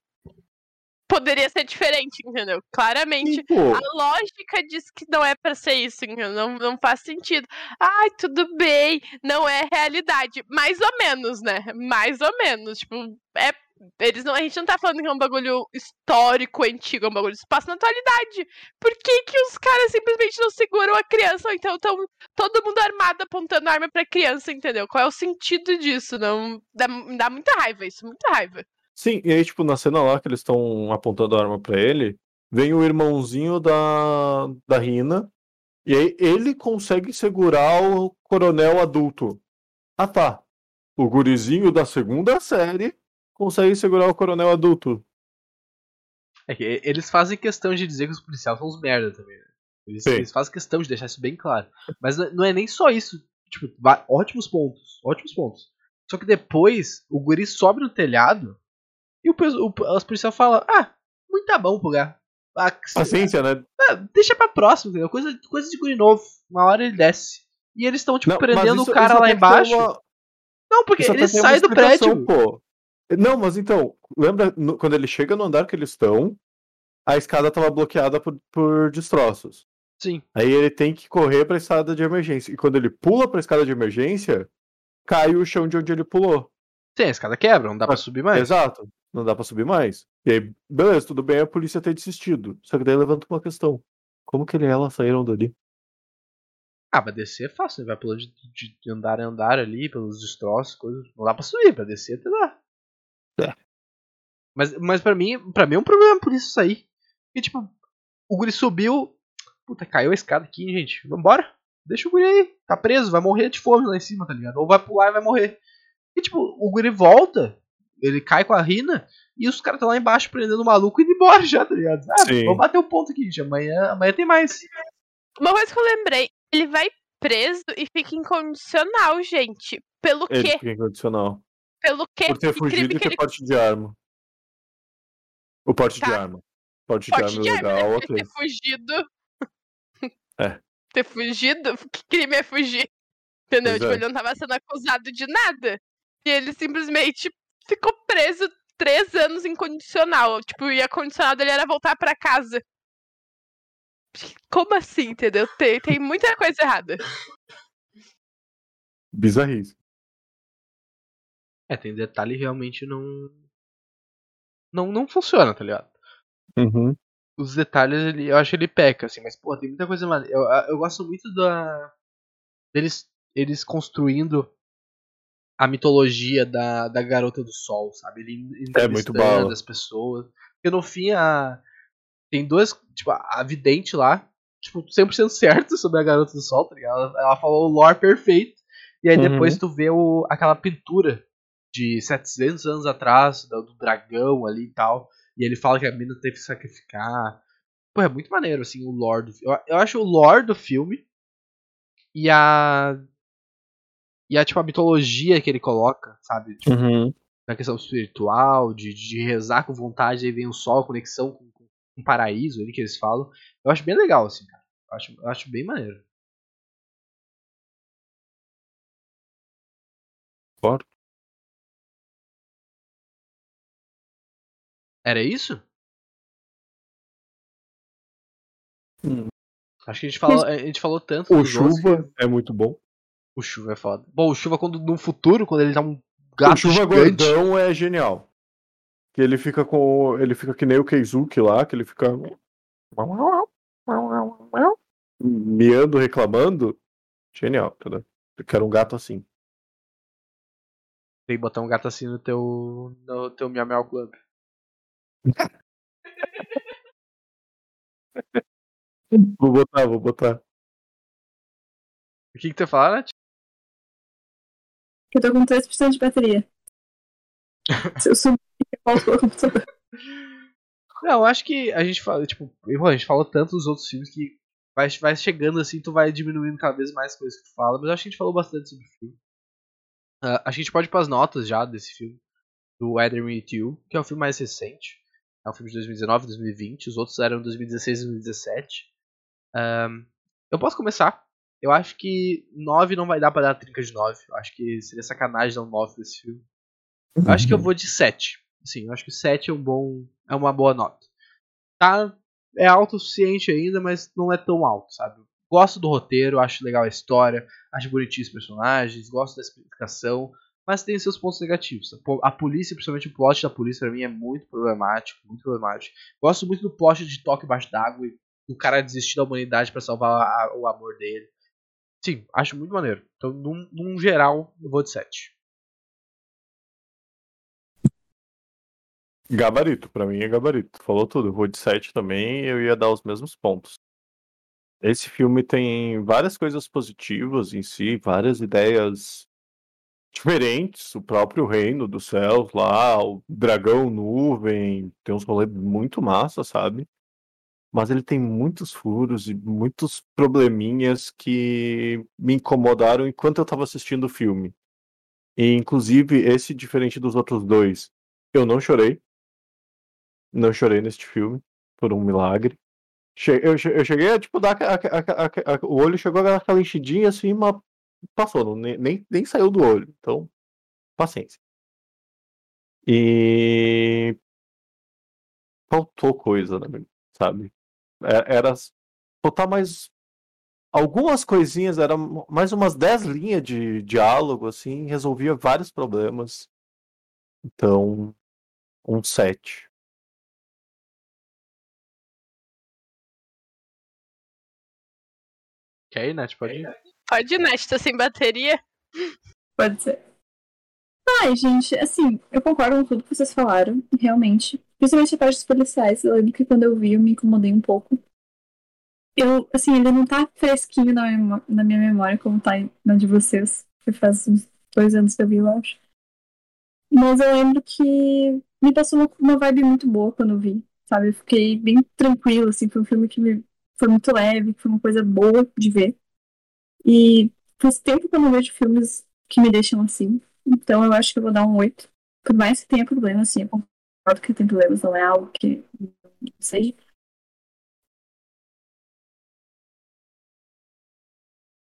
poderia ser diferente, entendeu? Claramente. Pô. A lógica diz que não é pra ser isso, entendeu? Não, não faz sentido. Ai, tudo bem, não é realidade. Mais ou menos, né? Mais ou menos. Tipo, é. Eles não, a gente não tá falando que é um bagulho histórico, antigo, é um bagulho que passa na atualidade. Por que, que os caras simplesmente não seguram a criança? Ou então estão todo mundo armado apontando arma pra criança, entendeu? Qual é o sentido disso? Não, dá, dá muita raiva isso, muita raiva. Sim, e aí, tipo, na cena lá que eles estão apontando a arma pra ele, vem o irmãozinho da, da Rina, e aí ele consegue segurar o coronel adulto. Ah tá. O gurizinho da segunda série consegue segurar o coronel adulto. É que eles fazem questão de dizer que os policiais são uns merda também. Né? Eles, eles fazem questão de deixar isso bem claro. Mas não- é nem só isso. Tipo, ótimos pontos. Ótimos pontos. Só que depois o guri sobe no telhado e o, o, os policiais falam: Ah, muito tá bom pro lugar. Ah, Paciência, né? ah, deixa pra próximo, entendeu? Coisa, coisa de guri novo. Uma hora ele desce. E eles estão, tipo, Não, prendendo isso- o cara lá embaixo. uma- Não, porque isso ele sai do prédio. Pô. Não, mas então, lembra no- quando ele chega no andar que eles estão, a escada tava bloqueada por, por destroços. Sim. Aí ele tem que correr pra escada de emergência. E quando ele pula pra escada de emergência, cai o chão de onde ele pulou. Sim, a escada quebra, não dá pra Ah, subir mais. Exato. Não dá pra subir mais. E aí, beleza, tudo bem a polícia ter desistido. Só que daí levanta uma questão. Como que ele e ela saíram dali? Ah, pra descer é fácil, né? vai pulando de, de- de andar em andar ali, pelos destroços, coisas. Não dá pra subir, pra descer até dá. É. Mas, mas pra mim, pra mim é um problema por isso sair. E tipo, o guri subiu. Puta, caiu a escada aqui, gente. Vambora. Deixa o guri aí. Tá preso, vai morrer de fome lá em cima, tá ligado? Ou vai pular e vai morrer. E tipo, o guri volta, ele cai com a rina, e os caras estão lá embaixo prendendo o maluco e indo embora já, tá ligado? Ah, Sim. vamos bater o ponto aqui, gente. Amanhã, amanhã tem mais. Uma coisa que eu lembrei, ele vai preso e fica incondicional, gente. Pelo Ele quê? fica incondicional. Pelo quê? Por ter Que fugido e que ter ele porte de arma. O porte de Tá. arma. Porte de Porte arma de é arma, né? legal, Porque ok. ter fugido. É. Ter fugido? Que crime é fugir? Entendeu? Pois tipo, é. ele não tava sendo acusado de nada. E ele simplesmente ficou preso três anos incondicional. Tipo, e a condicional dele era voltar pra casa. Como assim, entendeu? Tem, tem muita coisa errada. Bizarrice. É, tem detalhe realmente não. Não, não funciona, tá ligado? Uhum. Os detalhes, ele, eu acho que ele peca, assim, mas, pô, tem muita coisa maneira. Eu, eu gosto muito da. deles eles construindo a mitologia da, da Garota do Sol, sabe? Ele É muito entrevistando bala. as pessoas. Porque no fim, a. Tem dois. Tipo, a vidente lá, tipo, 100% certo sobre a Garota do Sol, tá ligado? Ela, ela falou o lore perfeito. E aí Uhum. depois tu vê o, aquela pintura de 700 anos atrás, do, dragão ali e tal. E ele fala que a mina teve que sacrificar. Pô, é muito maneiro, assim, o lore do filme. Eu, acho o lore do filme e a. E a, tipo, a mitologia que ele coloca, sabe? Tipo, Uhum. na questão espiritual, de, de rezar com vontade, aí vem o sol, conexão com, com, o paraíso, ali que eles falam. Eu acho bem legal, assim, cara. Eu acho, eu acho bem maneiro. Claro. Era isso? Hum. Acho que a gente falou, a gente falou tanto O Chuva que- é muito bom. O Chuva é foda. Bom, o Chuva quando no futuro, quando ele tá um gato o Chuva gigante. Gordão é genial. Que ele fica com. Ele fica que nem o Keizuki lá, que ele fica. Miando, reclamando. Genial, entendeu? Eu quero um gato assim. Tem que botar um gato assim no teu. no teu Miau Miau Club. Vou botar, vou botar. O que, que tu ia falar, Nath? Eu tô com 3% de bateria. Se eu sumir, eu volto pro computador. Não, eu acho que a gente fala, tipo, a gente falou tanto dos outros filmes que vai, vai chegando assim, tu vai diminuindo cada vez mais coisas que tu fala, mas eu acho que a gente falou bastante sobre o filme. Uh, a gente pode ir pras notas já desse filme, do Adam With You, que é o filme mais recente. É um filme de 2019, 2020, os outros eram 2016 e 2017. Um, eu posso começar. Eu acho que 9 não vai dar pra dar trinca de 9. Eu acho que seria sacanagem dar um 9 desse filme. Eu acho que eu vou de 7. Sim, eu acho que 7 é um bom. é uma boa nota. Tá. É alto o suficiente ainda, mas não é tão alto, sabe? Gosto do roteiro, acho legal a história, acho bonitinho os personagens, gosto da explicação, mas tem seus pontos negativos. A polícia, principalmente o plot da polícia, pra mim é muito problemático, muito problemático. Gosto muito do plot de toque embaixo d'água e do cara desistir da humanidade para salvar a, o amor dele. Sim, acho muito maneiro. Então, num, num geral, eu vou de 7. Gabarito, para mim é gabarito. Falou tudo. Vou de 7 também eu ia dar os mesmos pontos. Esse filme tem várias coisas positivas em si, várias ideias diferentes. O próprio reino dos céus lá, o dragão nuvem, tem uns rolês muito massa, sabe? Mas ele tem muitos furos e muitos probleminhas que me incomodaram enquanto eu estava assistindo o filme. E, inclusive, esse, diferente dos outros dois, eu não chorei. Não chorei neste filme, por um milagre. Eu cheguei a, tipo, dar. A, a, a, o olho chegou a dar aquela enchidinha assim, mas passou, não, nem, nem saiu do olho. Então, paciência. E. Faltou coisa, né, sabe? É, era botar mais. Algumas coisinhas, era mais umas 10 linhas de diálogo, assim, resolvia vários problemas. Então, um 7. Quer ir, Nath? Pode ir. Pode ir, Nath. Tá sem bateria? Pode ser. Ai, gente, assim, eu concordo com tudo que vocês falaram, realmente. Principalmente a parte dos policiais. Eu lembro que quando eu vi, eu me incomodei um pouco. Eu, assim, ele não tá fresquinho na, na minha memória como tá na de vocês. Que faz uns dois anos que eu vi, eu acho. Mas eu lembro que me passou uma, uma vibe muito boa quando eu vi, sabe? Eu fiquei bem tranquilo, assim. Foi um filme que me foi muito leve, foi uma coisa boa de ver. E faz tempo que eu não vejo filmes que me deixam assim. Então eu acho que eu vou dar um 8. Por mais que tenha problemas, sim, eu concordo que tem problemas, não é algo que não seja.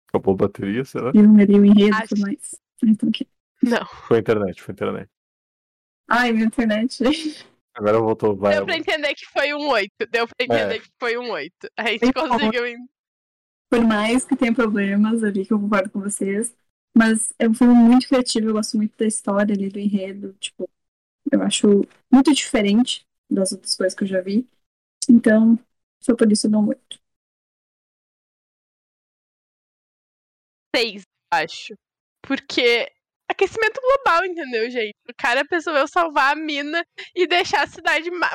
Acabou a bateria, será? E não o enredo e tudo mais. Então. Não. Foi internet, foi internet. Ai, minha internet. Agora voltou. Vai, Deu pra entender que foi um 8. Deu pra entender é. que foi um 8. A gente então, conseguiu. Por mais que tenha problemas ali, que eu concordo com vocês. Mas é um filme muito criativo, eu gosto muito da história ali, do enredo. Tipo, eu acho muito diferente das outras coisas que eu já vi. Então, foi por isso eu dou muito. Seis, acho. Porque aquecimento global, entendeu, gente? O cara resolveu salvar a mina e deixar a cidade ma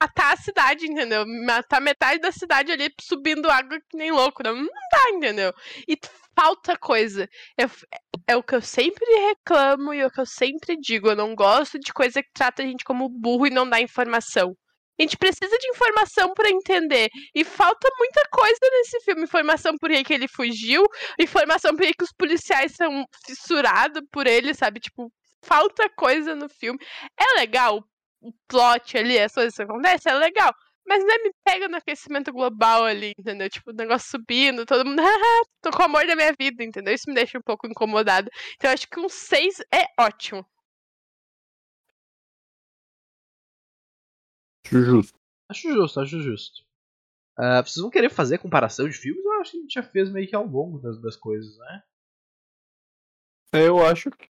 matar a cidade, entendeu? Matar metade da cidade ali subindo água que nem louco. Não, não dá, entendeu? E falta coisa. É, é o que eu sempre reclamo e é o que eu sempre digo. Eu não gosto de coisa que trata a gente como burro e não dá informação. A gente precisa de informação para entender. E falta muita coisa nesse filme. Informação por que ele fugiu, informação por que os policiais são fissurados por ele, sabe? Tipo, falta coisa no filme. É legal o plot ali, as coisas que acontecem, é legal. Mas né, me pega no aquecimento global ali, entendeu? Tipo, o negócio subindo, todo mundo, tô com o amor da minha vida, entendeu? Isso me deixa um pouco incomodado. Então acho que um 6 é ótimo. Acho justo. Acho justo, acho justo. Uh, vocês vão querer fazer comparação de filmes? Eu acho que a gente já fez meio que ao longo das, das coisas, né? É, eu acho que.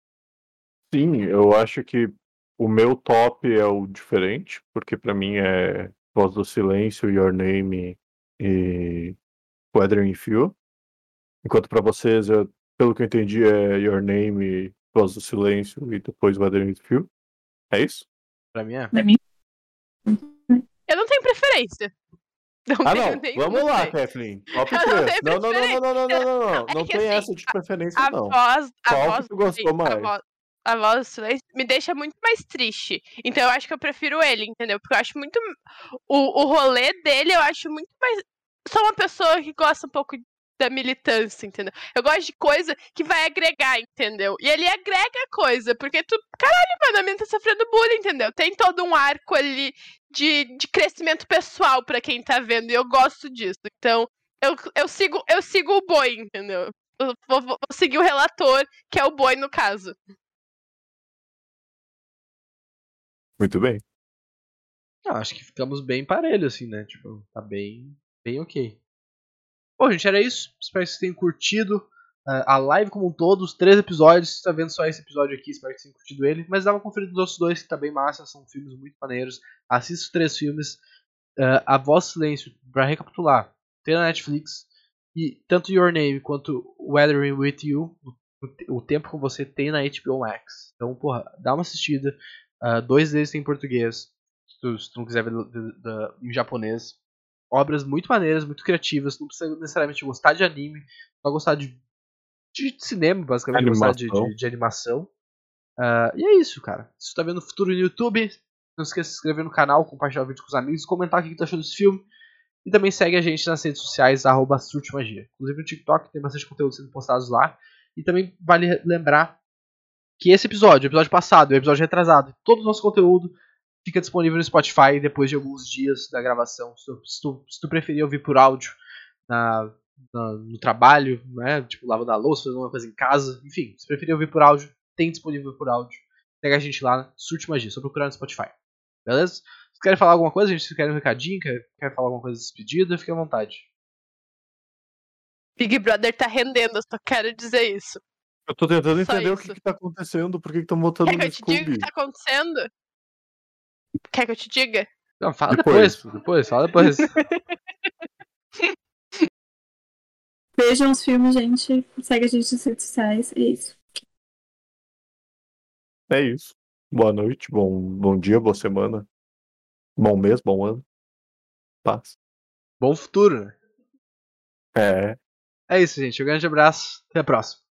Sim, eu acho que o meu top é o diferente, porque para mim é Voz do Silêncio, Your Name e Weathering Few. Enquanto para vocês, eu, pelo que eu entendi, é Your Name, Voz do Silêncio e depois Weathering Few. É isso? Pra mim é. Pra mim. Eu não tenho preferência. Não ah, não. Vamos lá, sei. Kathleen. Top 3. Não, não, não, não, não, não, não, não. É não tem assim, essa de preferência, a, a não. Voz, Só a voz, gostou do, mais. A voz, a voz do silêncio me deixa muito mais triste. Então eu acho que eu prefiro ele, entendeu? Porque eu acho muito. O, o rolê dele eu acho muito mais. Sou uma pessoa que gosta um pouco da militância, entendeu? Eu gosto de coisa que vai agregar, entendeu? E ele agrega coisa, porque tu. Caralho, mano, a mina tá sofrendo bullying, entendeu? Tem todo um arco ali de, de crescimento pessoal pra quem tá vendo, e eu gosto disso. Então, eu, eu, sigo, eu sigo o boi, entendeu? Eu vou, vou seguir o relator, que é o boi no caso. Muito bem. Ah, acho que ficamos bem parelho, assim, né? Tipo, tá bem, bem ok. Bom, gente, era isso. Espero que vocês tenham curtido uh, a live como um todo, os três episódios. Você tá vendo só esse episódio aqui, espero que vocês tenham curtido ele. Mas dá uma conferida nos outros dois, que tá bem massa. São filmes muito maneiros. Assista os três filmes. Uh, a Voz Silêncio, pra recapitular, tem na Netflix. E tanto Your Name quanto Weathering With You, o, tempo com você tem na HBO Max. Então, porra, dá uma assistida. Uh, dois deles tem em português. Se tu, se tu não quiser ver do- do- do- em japonês. Obras muito maneiras, muito criativas. Não precisa necessariamente gostar de anime. Só gostar de, de cinema, basicamente. Gostar de, Animação. de, de animação. Ah, e é isso, cara. Se tu tá vendo o futuro no YouTube, não esqueça de se inscrever no canal, compartilhar o vídeo com os amigos, comentar o que tu achou desse filme. E também segue a gente nas redes sociais, arroba Surtmagia. Inclusive no TikTok tem bastante conteúdo sendo postados lá. E também vale lembrar que esse episódio, o episódio passado, o episódio retrasado, todo o nosso conteúdo fica disponível no Spotify depois de alguns dias da gravação. Se tu, se tu, se tu preferir ouvir por áudio na, na- no trabalho, né? Tipo, lavando a louça, fazendo uma coisa em casa, enfim, se preferir ouvir por áudio, tem disponível por áudio. Segue a gente lá, Surte Magia, só procurar no Spotify. Beleza? Se querem falar alguma coisa, gente, se querem um recadinho, quer, quer falar alguma coisa de despedida, fique à vontade. Big Brother tá rendendo, eu só quero dizer isso. Eu tô tentando Só entender o isso. que, que tá acontecendo, por que estão Quer que no eu te diga o Scooby. que tá acontecendo? Quer que eu te diga? Não, fala depois, Depois. depois, fala depois. Vejam os filmes, gente. Segue a gente nas redes sociais. É isso. É isso. Boa noite, bom, bom dia, boa semana. Bom mês, bom ano. Paz. Bom futuro, né? É. É isso, gente. Um grande abraço. Até a próxima.